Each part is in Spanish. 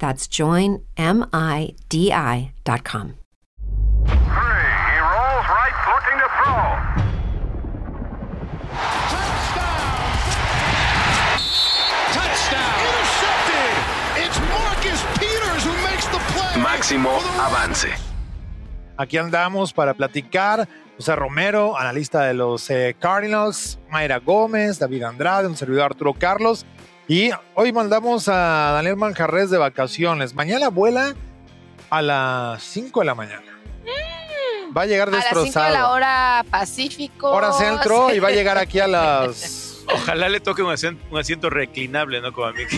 That's joinmidi.com. Three. He rolls right, looking to throw. Touchdown! Intercepted! It's Marcus Peters who makes the play. Máximo avance. Aquí andamos para platicar. José Romero, analista de los eh, Cardinals, Mayra Gómez, David Andrade, un servidor Arturo Carlos. Y hoy mandamos a Daniel Manjarres de vacaciones. Mañana vuela a las 5 de la mañana. Va a llegar A las 5 destrozado. de la hora Pacífico. Hora centro y va a llegar aquí a las. Ojalá le toque un asiento, un asiento reclinable, ¿no? Como a mí.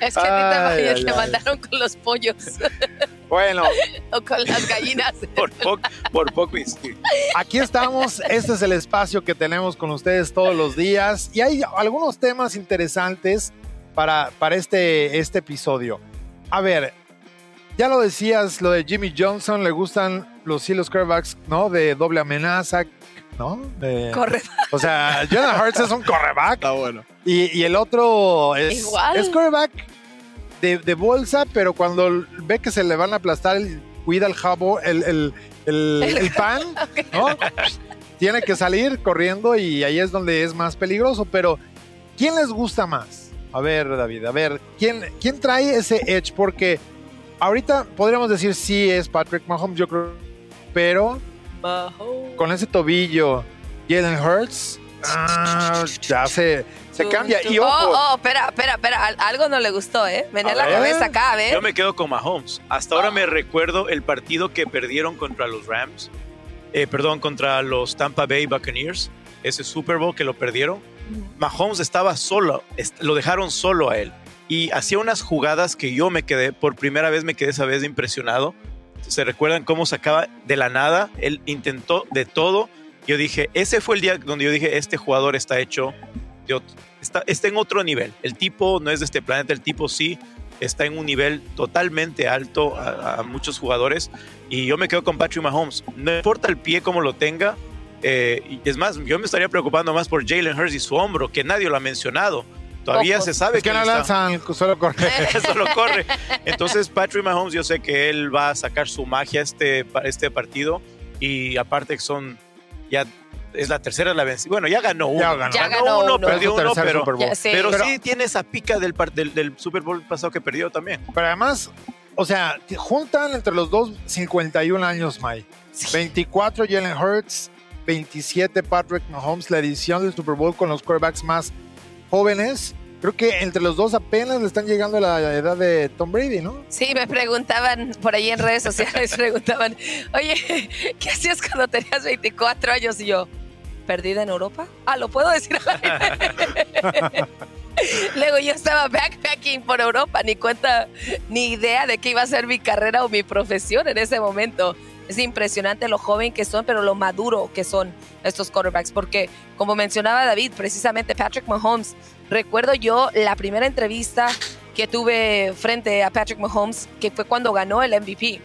Es que a ti te, mandaron con los pollos Bueno, o con las gallinas. Por poco, por poco aquí estamos. Este es el espacio que tenemos con ustedes todos los días. Y hay algunos temas interesantes para, para este, este episodio. A ver, ya lo decías, lo de Jimmy Johnson, le gustan los hilos quarterbacks, ¿no? De doble amenaza, ¿no? De- Corre. O sea, Jonathan Hurts es un correback. Está bueno. Y, y el otro es, Igual. es de, de bolsa, pero cuando ve que se le van a aplastar, él cuida el jabo, el, el, el- el pan, ¿no? Tiene que salir corriendo y ahí es donde es más peligroso. Pero, ¿quién les gusta más? A ver, David, a ver, ¿quién, quién trae ese edge? Porque ahorita podríamos decir sí es Patrick Mahomes, yo creo, pero con ese tobillo, Jalen Hurts, ah, ya se, se cambia. Y Oh, ojo, oh, espera, espera, espera. Al- Algo no le gustó, ¿eh? Venía A la ver. cabeza acá, ¿ves? Yo me quedo con Mahomes. Hasta ahora me recuerdo el partido que perdieron contra los Rams. eh, perdón, contra los Tampa Bay Buccaneers. Ese Super Bowl que lo perdieron. Mahomes estaba solo. est- lo dejaron solo a él. Y hacía unas jugadas que yo me quedé, por primera vez me quedé esa vez impresionado. ¿Se recuerdan cómo sacaba de la nada? Él intentó de todo. Yo dije, ese fue el día donde yo dije, este jugador está hecho está, está en otro nivel. El tipo no es de este planeta, el tipo sí está en un nivel totalmente alto a, muchos jugadores. Y yo me quedo con Patrick Mahomes. No importa el pie como lo tenga. eh, es más, yo me estaría preocupando más por Jalen Hurts y su hombro, que nadie lo ha mencionado. Todavía se sabe es que no él está- lanzan, solo corre. eso lo corre. Entonces, Patrick Mahomes, yo sé que él va a sacar su magia este, este partido. Y aparte que son, ya es la tercera la vencida. Bueno, ya ganó uno. Ya ganó. Ya ganó uno. perdió uno, pero, Super Bowl. Ya sé. pero, Pero- sí tiene esa pica del, par- del, del Super Bowl pasado que perdió también. Pero además, o sea, juntan entre los dos 51 años, Mike. 24 Jalen Hurts, 27 Patrick Mahomes, la edición del Super Bowl con los quarterbacks más jóvenes. Creo que entre los dos apenas le están llegando a la edad de Tom Brady, ¿no? Sí, me preguntaban por ahí en redes sociales, preguntaban, oye, ¿qué hacías cuando tenías 24 años? Y yo, ¿perdida en Europa? Ah, ¿lo puedo decir? Luego yo estaba backpacking por Europa, ni cuenta, ni idea de qué iba a ser mi carrera o mi profesión en ese momento. Es impresionante lo joven que son, pero lo maduro que son estos quarterbacks, porque como mencionaba David, precisamente Patrick Mahomes, recuerdo yo la primera entrevista que tuve frente a Patrick Mahomes, que fue cuando ganó el MVP.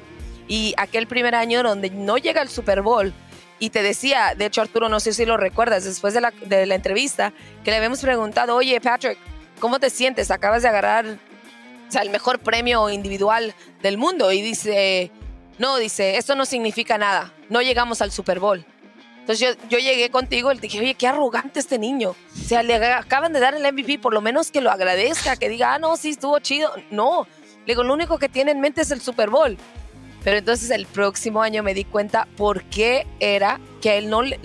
Y aquel primer año donde no llega al Super Bowl. Y te decía, de hecho Arturo, no sé si lo recuerdas, después de la, entrevista, que le habíamos preguntado, oye Patrick, ¿cómo te sientes? Acabas de agarrar el mejor premio individual del mundo. Y dice, no, dice, esto no significa nada, no llegamos al Super Bowl. Entonces yo, yo llegué contigo y le dije, oye, qué arrogante este niño. O sea, le acaban de dar el MVP, por lo menos que lo agradezca, que diga, ah, no, sí, estuvo chido. No, le digo, lo único que tiene en mente es el Super Bowl. Pero entonces el próximo año me di cuenta por qué era que él no, le,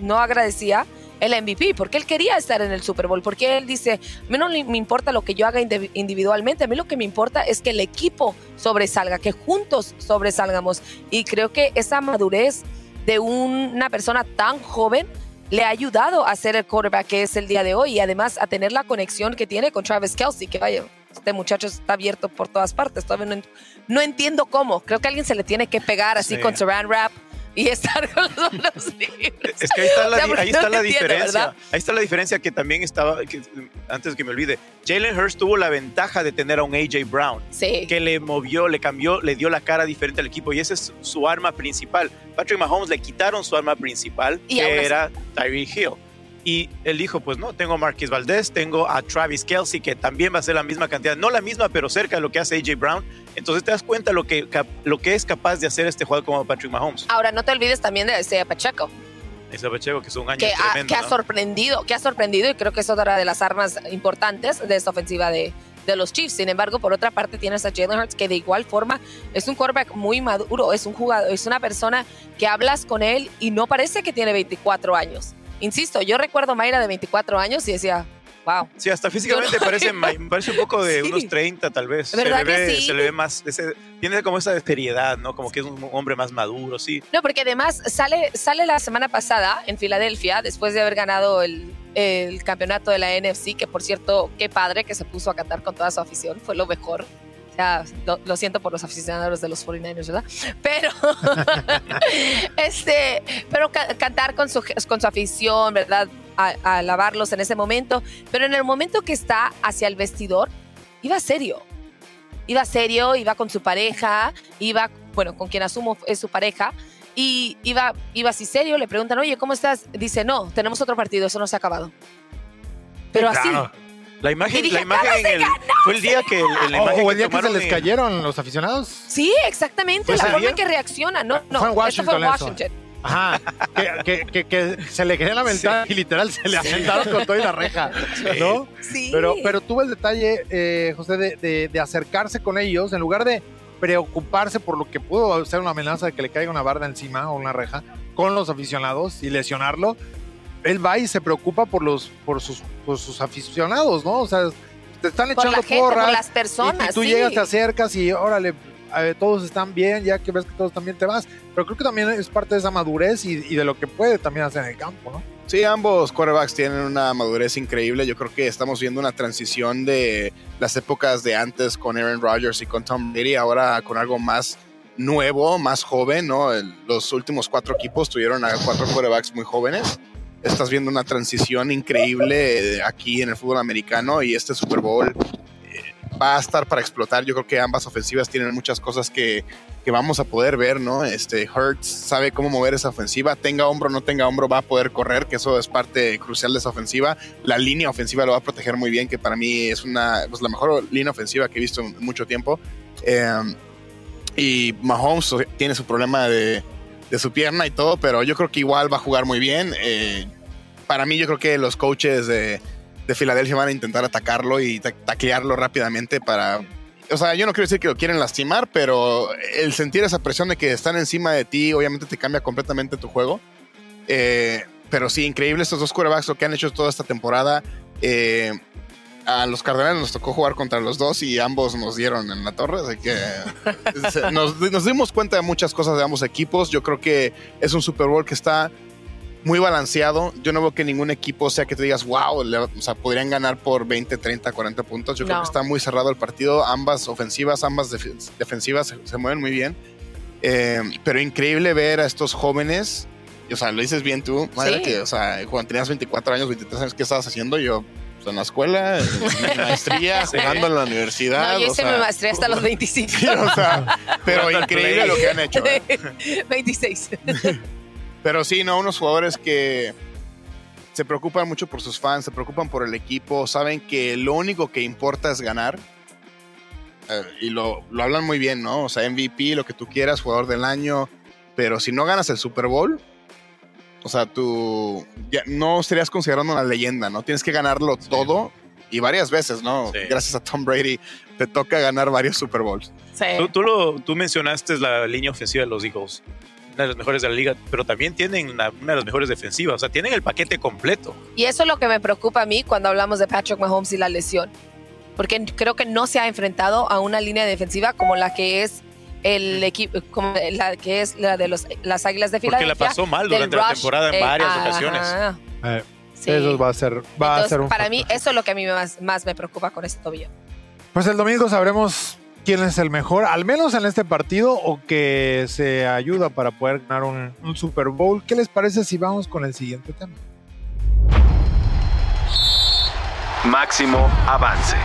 no agradecía el MVP, porque él quería estar en el Super Bowl, porque él dice, a mí no me importa lo que yo haga indi- individualmente, a mí lo que me importa es que el equipo sobresalga, que juntos sobresalgamos. Y creo que esa madurez de una persona tan joven le ha ayudado a ser el quarterback que es el día de hoy y además a tener la conexión que tiene con Travis Kelsey, que vaya, este muchacho está abierto por todas partes. Todavía no, ent- no entiendo cómo. Creo que alguien se le tiene que pegar así Sí. con saran wrap y estar con los manos libres. Es que ahí está la, O sea, ahí no está la entiendo, diferencia. ¿verdad? Ahí está la diferencia que también estaba, que, antes que me olvide, Jalen Hurst tuvo la ventaja de tener a un AJ Brown. Sí. que le movió, le cambió, le dio la cara diferente al equipo y esa es su arma principal. Patrick Mahomes le quitaron su arma principal, Y que era Tyreek Hill. Y él dijo, pues no, tengo a Marquis Valdez, tengo a Travis Kelsey, que también va a ser la misma cantidad, no la misma, pero cerca de lo que hace AJ Brown. Entonces te das cuenta lo que, lo que es capaz de hacer este jugador como Patrick Mahomes. Ahora, no te olvides también de Isaiah Pacheco, Ese Pacheco, que es un año que ha, tremendo. que ha sorprendido, que ha sorprendido y creo que es otra de las armas importantes de esta ofensiva de, de los Chiefs. Sin embargo, por otra parte tienes a Jalen Hurts que de igual forma es un quarterback muy maduro, es un jugador, es una persona que hablas con él y no parece que tiene 24 años. Insisto, yo recuerdo a Mayra de 24 años y decía, wow. Sí, hasta físicamente parece, un poco de Sí. unos 30 tal vez. ¿Verdad se, le que ve, sí? se le ve más, ese- tiene como esa seriedad, ¿no? Como que es un hombre más maduro, sí. No, porque además sale, sale la semana pasada en Filadelfia, después de haber ganado el, el campeonato de la NFC, que por cierto, qué padre que se puso a cantar con toda su afición, fue lo mejor. Lo, siento por los aficionados de los 49ers, ¿verdad? Pero, este, pero ca- cantar con su, con su afición, ¿verdad? A, a alabarlos en ese momento. Pero en el momento que está hacia el vestidor, iba serio. Iba serio, iba con su pareja, iba, bueno, con quien asumo es su pareja, y iba, iba así serio, le preguntan, oye, ¿cómo estás? Dice, no, tenemos otro partido, eso no se ha acabado. Pero así. La imagen, dije, la imagen "¿Cómo se en el, fue el día que el, en la imagen o el día que se les en- cayeron los aficionados. Sí, exactamente, ¿Fue la forma día? en que reacciona. No, no, Fue en esto fue en Washington eso. Ajá, que, que- que- que se le querían aventar y literal se le aventaron con toda y la reja, ¿no? Sí. Pero, pero tuvo el detalle, eh, José, de, de- de acercarse con ellos en lugar de preocuparse por lo que pudo ser una amenaza de que le caiga una barda encima o una reja con los aficionados y lesionarlo. Él va y se preocupa por los por sus, por sus aficionados, ¿no? O sea, te están por echando la gente, porras por las y- personas. y, tú sí. llegas, te acercas y órale, eh, todos están bien, ya que ves que todos están bien, te vas. Pero creo que también es parte de esa madurez y, y de lo que puede también hacer en el campo, ¿no? Sí, ambos quarterbacks tienen una madurez increíble. Yo creo que estamos viendo una transición de las épocas de antes con Aaron Rodgers y con Tom Brady, ahora con algo más nuevo, más joven, ¿no? El- los últimos cuatro equipos tuvieron a cuatro quarterbacks muy jóvenes. Estás viendo una transición increíble eh, aquí en el fútbol americano y este Super Bowl eh, va a estar para explotar. Yo creo que ambas ofensivas tienen muchas cosas que, que vamos a poder ver, ¿no? Este Hurts sabe cómo mover esa ofensiva, tenga hombro o no tenga hombro, va a poder correr, que eso es parte crucial de esa ofensiva. La línea ofensiva lo va a proteger muy bien, que para mí es una pues, la mejor línea ofensiva que he visto en mucho tiempo. Eh, y Mahomes tiene su problema de, de su pierna y todo, pero yo creo que igual va a jugar muy bien. Eh, para mí, yo creo que los coaches de, de Filadelfia van a intentar atacarlo y ta- taclearlo rápidamente para. O sea, yo no quiero decir que lo quieren lastimar, pero el sentir esa presión de que están encima de ti, obviamente te cambia completamente tu juego. Eh, pero sí, increíble estos dos quarterbacks, lo que han hecho toda esta temporada. Eh, a los Cardenales nos tocó jugar contra los dos y ambos nos dieron en la torre, así que nos, nos dimos cuenta de muchas cosas de ambos equipos. Yo creo que es un Super Bowl que está muy balanceado. Yo no veo que ningún equipo sea que te digas, wow, le- o sea, podrían ganar por 20, 30, 40 puntos. Yo creo que está muy cerrado el partido. Ambas ofensivas, ambas def- defensivas se, se mueven muy bien. Eh, pero increíble ver a estos jóvenes. y, O sea, lo dices bien tú, madre, Sí. que, o sea, cuando tenías 24 años, 23 años, ¿qué estabas haciendo? Yo, en la escuela, en mi maestría, jugando en la universidad. No, yo o hice sea, mi maestría hasta los 25. Sí, o sea, pero increíble lo que han hecho. ¿eh? 26. Pero sí, no, unos jugadores que se preocupan mucho por sus fans, se preocupan por el equipo, saben que lo único que importa es ganar. Eh, y lo, lo hablan muy bien, ¿no? O sea, MVP, lo que tú quieras, jugador del año. Pero si no ganas el Super Bowl, o sea, tú ya no serías considerado una leyenda, ¿no? Tienes que ganarlo todo y varias veces, ¿no? Sí. Gracias a Tom Brady, te toca ganar varios Super Bowls. Sí. Tú, tú lo, tú mencionaste la línea ofensiva de los Eagles, una de las mejores de la liga, pero también tienen una, una de las mejores defensivas. O sea, tienen el paquete completo. Y eso es lo que me preocupa a mí cuando hablamos de Patrick Mahomes y la lesión. Porque creo que no se ha enfrentado a una línea defensiva como la que es el equipo, como la que es la de los, las Águilas de Porque Filadelfia. la pasó mal del durante la rush, temporada en eh, varias ocasiones. Eh, Sí. Eso va a ser, va a ser un para factor. mí, eso es lo que a mí más, más me preocupa con este tobillo. Pues el domingo sabremos quién es el mejor, al menos en este partido, o que se ayuda para poder ganar un, un Super Bowl. ¿Qué les parece si vamos con el siguiente tema? Máximo avance.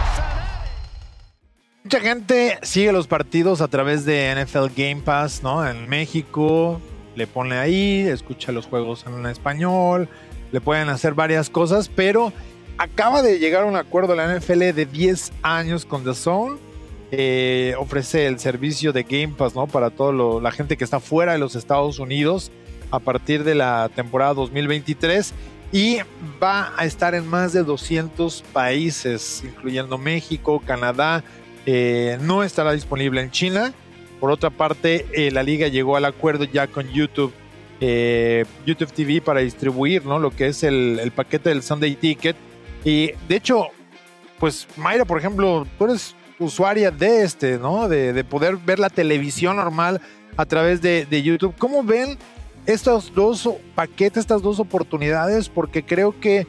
Mucha gente sigue los partidos a través de NFL Game Pass, ¿no? En México, le pone ahí, escucha los juegos en español, le pueden hacer varias cosas, pero acaba de llegar a un acuerdo la NFL de 10 años con The Zone. Eh, ofrece el servicio de Game Pass, ¿no? Para toda la gente que está fuera de los Estados Unidos a partir de la temporada 2023 y va a estar en más de 200 países, incluyendo México, Canadá, eh, no estará disponible en China. Por otra parte, eh, la liga llegó al acuerdo ya con YouTube, eh, YouTube TV para distribuir ¿no? lo que es el, paquete del Sunday Ticket. Y de hecho, pues Mayra, por ejemplo, tú eres usuaria de este, ¿no? De, de poder ver la televisión normal a través de, de YouTube. ¿Cómo ven estos dos paquetes, estas dos oportunidades? Porque creo que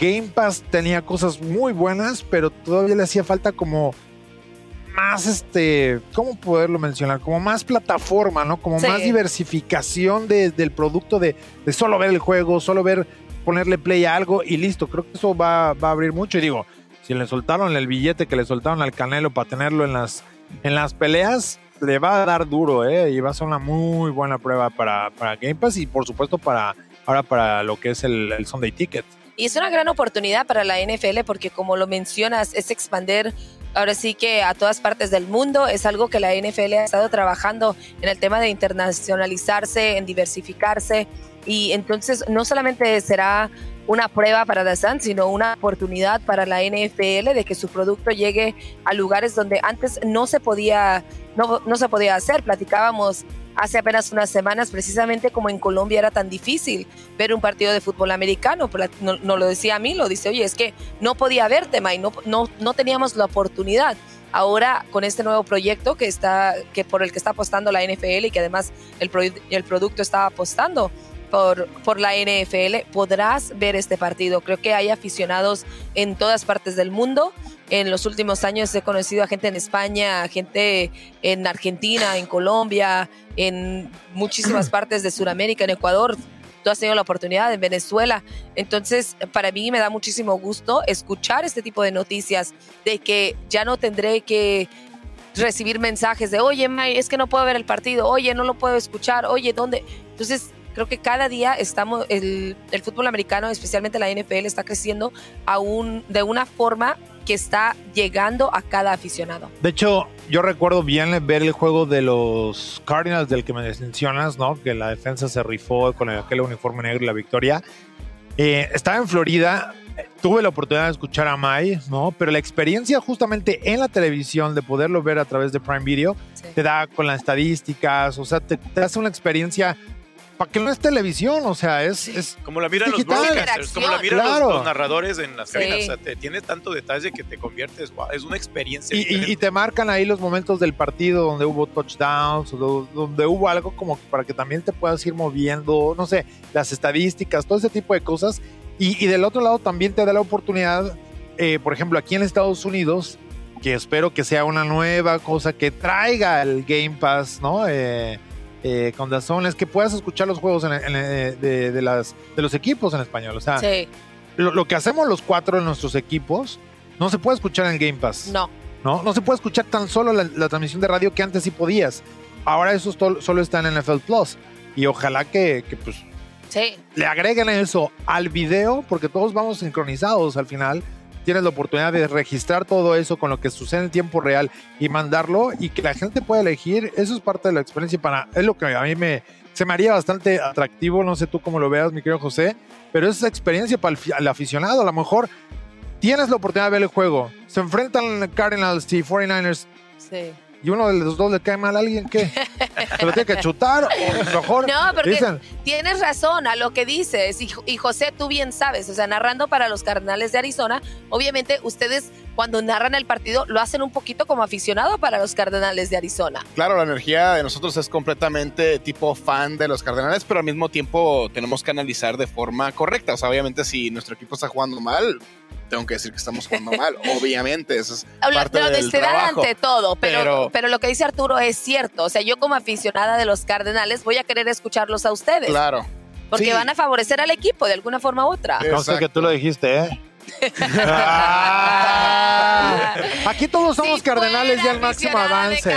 Game Pass tenía cosas muy buenas, pero todavía le hacía falta como más este, ¿cómo poderlo mencionar? Como más plataforma, ¿no? Como Sí. más diversificación de- del producto de, de solo ver el juego, solo ver, ponerle play a algo y listo. Creo que eso va, va a abrir mucho. Y digo, si le soltaron el billete que le soltaron al Canelo para tenerlo en las, en las peleas, le va a dar duro, ¿eh? Y va a ser una muy buena prueba para, para Game Pass y por supuesto para ahora para lo que es el, el Sunday Ticket. Y es una gran oportunidad para la NFL porque como lo mencionas, es expander ahora sí que a todas partes del mundo. Es algo que la NFL ha estado trabajando en el tema de internacionalizarse, en diversificarse. Y entonces no solamente será una prueba para Sun, sino una oportunidad para la NFL de que su producto llegue a lugares donde antes no se podía, no, no se podía hacer. Platicábamos hace apenas unas semanas, precisamente como en Colombia era tan difícil ver un partido de fútbol americano. No, no lo decía a mí, lo dice, oye, es que no podía verte, May, no, no, no teníamos la oportunidad. Ahora, con este nuevo proyecto que está, que por el que está apostando la NFL y que además el, el producto está apostando por, por la NFL, podrás ver este partido. Creo que hay aficionados en todas partes del mundo. En los últimos años he conocido a gente en España, a gente en Argentina, en Colombia, en muchísimas partes de Sudamérica, en Ecuador. Tú has tenido la oportunidad en Venezuela. Entonces, para mí me da muchísimo gusto escuchar este tipo de noticias de que ya no tendré que recibir mensajes de, oye, May, es que no puedo ver el partido, oye, no lo puedo escuchar, oye, ¿dónde? Entonces, creo que cada día estamos, el, el fútbol americano, especialmente la NFL, está creciendo aún de una forma que está llegando a cada aficionado. De hecho, yo recuerdo bien ver el juego de los Cardinals del que me mencionas, ¿no? Que la defensa se rifó con el- aquel uniforme negro y la victoria. Eh, estaba en Florida, tuve la oportunidad de escuchar a Mai, ¿no? Pero la experiencia justamente en la televisión, de poderlo ver a través de Prime Video, Sí. te da con las estadísticas, o sea, te, te hace una experiencia para que no es televisión, o sea, es, es Como la miran los broadcasters, como la miran los- Claro. los, narradores en las Sí. cabinas. O sea, te, tiene tanto detalle que te conviertes, wow, es una experiencia. Y, y- y te marcan ahí los momentos del partido donde hubo touchdowns, donde hubo algo como para que también te puedas ir moviendo, no sé, las estadísticas, todo ese tipo de cosas. Y, y del otro lado también te da la oportunidad, eh, por ejemplo, aquí en Estados Unidos, que espero que sea una nueva cosa que traiga el Game Pass, ¿no? Eh, eh, con Dazón, es que puedas escuchar los juegos en- en- eh, de, de las, de los equipos en español. O sea, Sí, lo, lo que hacemos los cuatro en nuestros equipos no se puede escuchar en el Game Pass. no. ¿no? No se puede escuchar tan solo la, la transmisión de radio que antes sí podías. Ahora eso solo está en NFL Plus. Y ojalá que, que, pues, Sí, le agreguen eso al video, porque todos vamos sincronizados al final. Tienes la oportunidad de registrar todo eso con lo que sucede en tiempo real y mandarlo y que la gente pueda elegir. Eso es parte de la experiencia para. Es lo que a mí me. Se me haría bastante atractivo. No sé tú cómo lo veas, mi querido José. Pero es experiencia para el, al aficionado. A lo mejor tienes la oportunidad de ver el juego, se enfrentan Cardinals y 49ers Sí. Y uno de los dos le cae mal a alguien, ¿qué? ¿Se lo tiene que chutar? O mejor No, porque dicen, tienes razón a lo que dices. Y, y José, tú bien sabes, o sea, narrando para los Cardenales de Arizona, obviamente ustedes cuando narran el partido lo hacen un poquito como aficionado para los Cardenales de Arizona. Claro, la energía de nosotros es completamente tipo fan de los Cardenales, pero al mismo tiempo tenemos que analizar de forma correcta. O sea, obviamente si nuestro equipo está jugando mal, tengo que decir que estamos jugando mal. obviamente, eso es Habla- parte La del honestidad trabajo. ante todo, pero, Pero- pero lo que dice Arturo es cierto. O sea, yo como aficionada de los Cardenales voy a querer escucharlos a ustedes. Claro. Porque Sí. van a favorecer al equipo de alguna forma u otra. conste que tú lo dijiste, ¿eh? Ah. Aquí todos somos Si cardenales ya el máximo avance.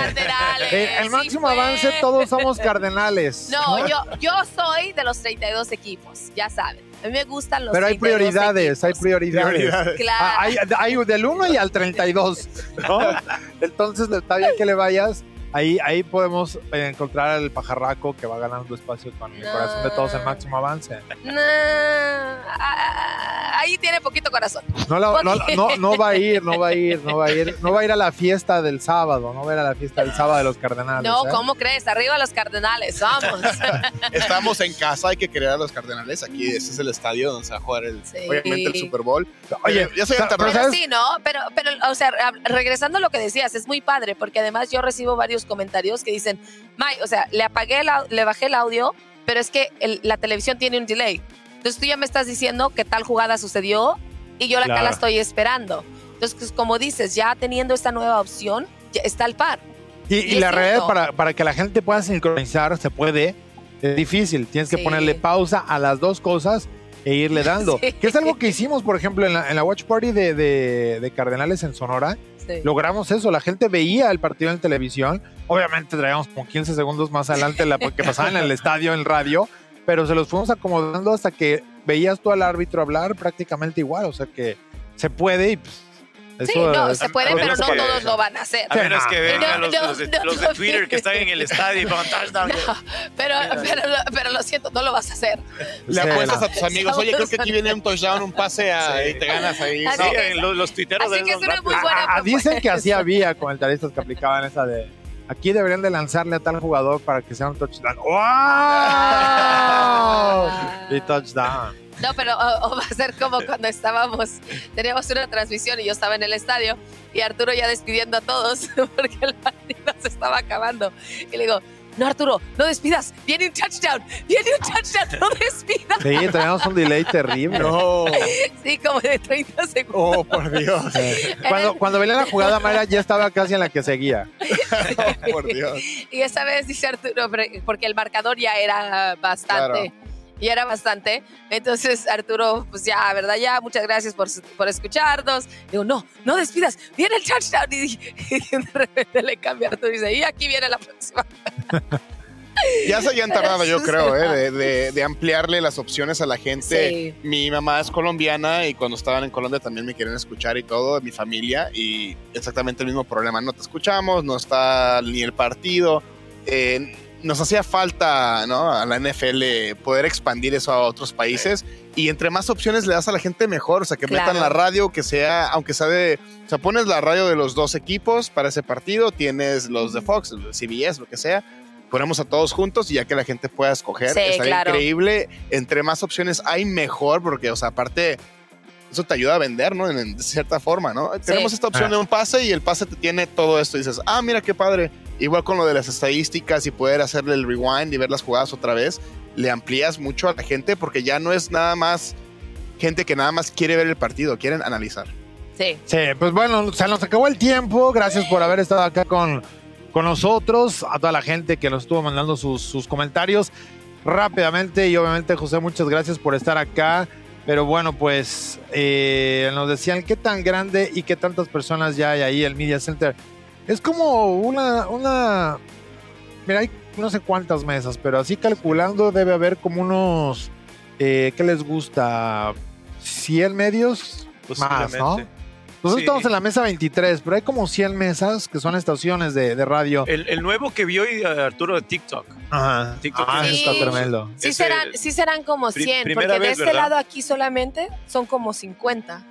Eh, el máximo avance todos somos cardenales. No, yo, yo soy de los 32 equipos, ya saben. A mí me gustan los Pero hay 32 prioridades, hay prioridades. Claro. Ah, hay, hay del 1 y al 32. ¿no? Entonces está bien que le vayas. Ahí, ahí podemos encontrar el pajarraco que va ganando espacio con el No. corazón de todos el máximo avance. No, ah, ahí tiene poquito corazón. No, la- no, no, no va a ir, no va a ir, no va a ir, no va a ir a la fiesta del sábado, no va a ir a la fiesta del sábado de los cardenales. No, ¿eh? ¿cómo crees? Arriba los cardenales, vamos. Estamos en casa, hay que querer a los Cardenales. Aquí este es el estadio donde se va a jugar el, Sí. obviamente el Super Bowl. Oye, ya tardado. pero Pero sí, ¿no? Pero, pero, o sea, regresando a lo que decías, es muy padre, porque además yo recibo varios comentarios que dicen, May, o sea, le apagué, le bajé el audio, pero es que el- la televisión tiene un delay. Entonces tú ya me estás diciendo que tal jugada sucedió y yo acá Claro. la estoy esperando. Entonces, pues, como dices, ya teniendo esta nueva opción, ya está al par. Y, Y y la cierto. para, para que la gente pueda sincronizar, se puede. Es difícil. Tienes que Sí. ponerle pausa a las dos cosas e irle dando. Sí. Que es algo que hicimos, por ejemplo, en la, en la Watch Party de, de- de Cardenales en Sonora. Sí. Logramos eso. La gente veía el partido en televisión. Obviamente traíamos como 15 segundos más adelante la que pasaba en el estadio en radio. Pero se los fuimos acomodando hasta que veías tú al árbitro hablar prácticamente igual. O sea que se puede y pues, Sí, eso no, es- se puede, pero no que- todos lo van a hacer. A menos que No, vengan no, los, no, los de, no, los de no, Twitter que están en el estadio y pongan touchdown. No, pero, pero, pero lo siento, no lo vas a hacer. Le Sí, apuestas no. a tus amigos, oye, creo que aquí viene un touchdown, un pase a, y te ganas ahí. Así Sí, los, los tuiteros así de que es una muy buena Ah, ah, dicen que así había comentaristas que aplicaban esa de aquí deberían de lanzarle a tal jugador para que sea un touchdown. ¡Wow! y touchdown. No, pero o, o va a ser como cuando estábamos, teníamos una transmisión y yo estaba en el estadio y Arturo ya despidiendo a todos porque el partido se estaba acabando. Y le digo, no Arturo, no despidas, viene un touchdown, viene un touchdown, no despidas. Sí, teníamos un delay terrible. No, Sí, como de 30 segundos. oh, por Dios, Cuando, cuando venía la jugada, Mara ya estaba casi en la que seguía. oh, por Dios. Y esa vez dice Arturo, pero- porque el marcador ya era bastante. Ya era bastante. Entonces, Arturo, pues ya, ¿verdad? Ya, muchas gracias por, por escucharnos. Digo, no, no despidas, viene el touchdown. Y, y de repente le cambia Arturo y dice, y aquí viene la próxima. Ya se habían tardado, yo creo, eh, de, de- de ampliarle las opciones a la gente. Sí. Mi mamá es colombiana y cuando estaban en Colombia también me querían escuchar y todo, mi familia, y exactamente el mismo problema. No te escuchamos, no está ni el partido. Eh, nos hacía falta, ¿no? A la NFL poder expandir eso a otros países y entre más opciones le das a la gente mejor, o sea, que Claro. metan la radio, que sea, aunque sea de, o sea, pones la radio de los dos equipos para ese partido, tienes los de Fox, los de CBS, lo que sea, ponemos a todos juntos y ya que la gente pueda escoger, Sí, está claro. increíble, entre más opciones hay mejor, porque, o sea, aparte... Eso te ayuda a vender, ¿no? En, cierta forma, ¿no? Tenemos esta opción Ah. de un pase y el pase te tiene todo esto. Y dices, ah, mira qué padre. Igual con lo de las estadísticas y poder hacerle el rewind y ver las jugadas otra vez, le amplías mucho a la gente porque ya no es nada más gente que nada más quiere ver el partido, quieren analizar. Sí. Sí, pues bueno, se nos acabó el tiempo. Gracias por haber estado acá con, con nosotros. A toda la gente que nos estuvo mandando sus, sus comentarios rápidamente. Y obviamente, José, muchas gracias por estar acá. Pero bueno, pues eh, nos decían qué tan grande y qué tantas personas ya hay ahí el Media Center. Es como una, una, mira, hay no sé cuántas mesas, pero así calculando debe haber como unos, eh, ¿qué les gusta? 100 medios más, ¿no? Nosotros Sí. estamos en la mesa 23, pero hay como 100 mesas que son estaciones de, de radio. El, el nuevo que vio hoy, Arturo de TikTok. Ajá. TikTok Ah, está tremendo. Sí serán, sí serán como pri- 100, primera porque de este ¿verdad? lado aquí solamente son como 50.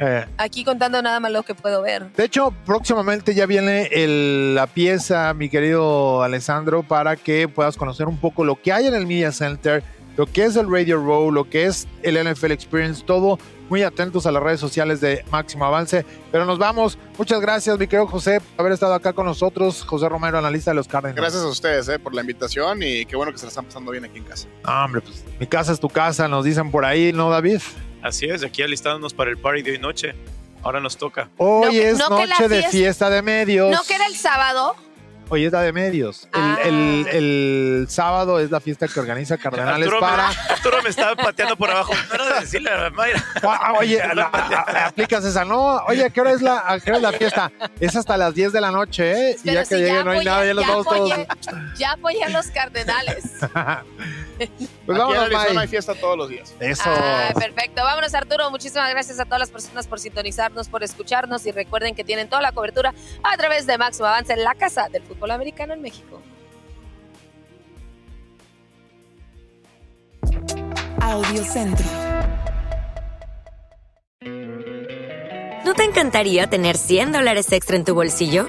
Eh, Aquí contando nada más lo que puedo ver. de hecho, próximamente ya viene el- la pieza, mi querido Alessandro, para que puedas conocer un poco lo que hay en el Media Center, lo que es el Radio Row, lo que es el NFL Experience, todo. Muy atentos a las redes sociales de Máximo Avance. Pero nos vamos. Muchas gracias, mi querido José, por haber estado acá con nosotros. José Romero, analista de los Cardinals. Gracias a ustedes eh, por la invitación y qué bueno que se la están pasando bien aquí en casa. Ah, hombre, pues mi casa es tu casa, nos dicen por ahí, ¿no, David? Así es, aquí alistándonos para el party de hoy noche. Ahora nos toca. Hoy No es no noche de fiesta- fiesta de medios. ¿No que era el sábado? Hoy es la de medios. El, Ah. el- el sábado es la fiesta que organiza Cardenales Arturo, para. me, Arturo me estaba pateando por abajo. No era de decirle a Mayra. Ah, oye, la- a- aplicas esa, no. Oye, ¿a qué hora es la, a qué hora es la fiesta? Es hasta las 10 de la noche, ¿eh? y ya que llegue no hay nada, ya los vamos todos. Ya apoyé a los cardenales. Pues aquí en vámonos, Arizona May. hay fiesta todos los días. Eso. Ah, perfecto. Vámonos, Arturo. Muchísimas gracias a todas las personas por sintonizarnos, por escucharnos y recuerden que tienen toda la cobertura a través de Máximo Avance en la casa del fútbol americano en México. Audio Centro. ¿No te encantaría tener 100 dólares extra en tu bolsillo?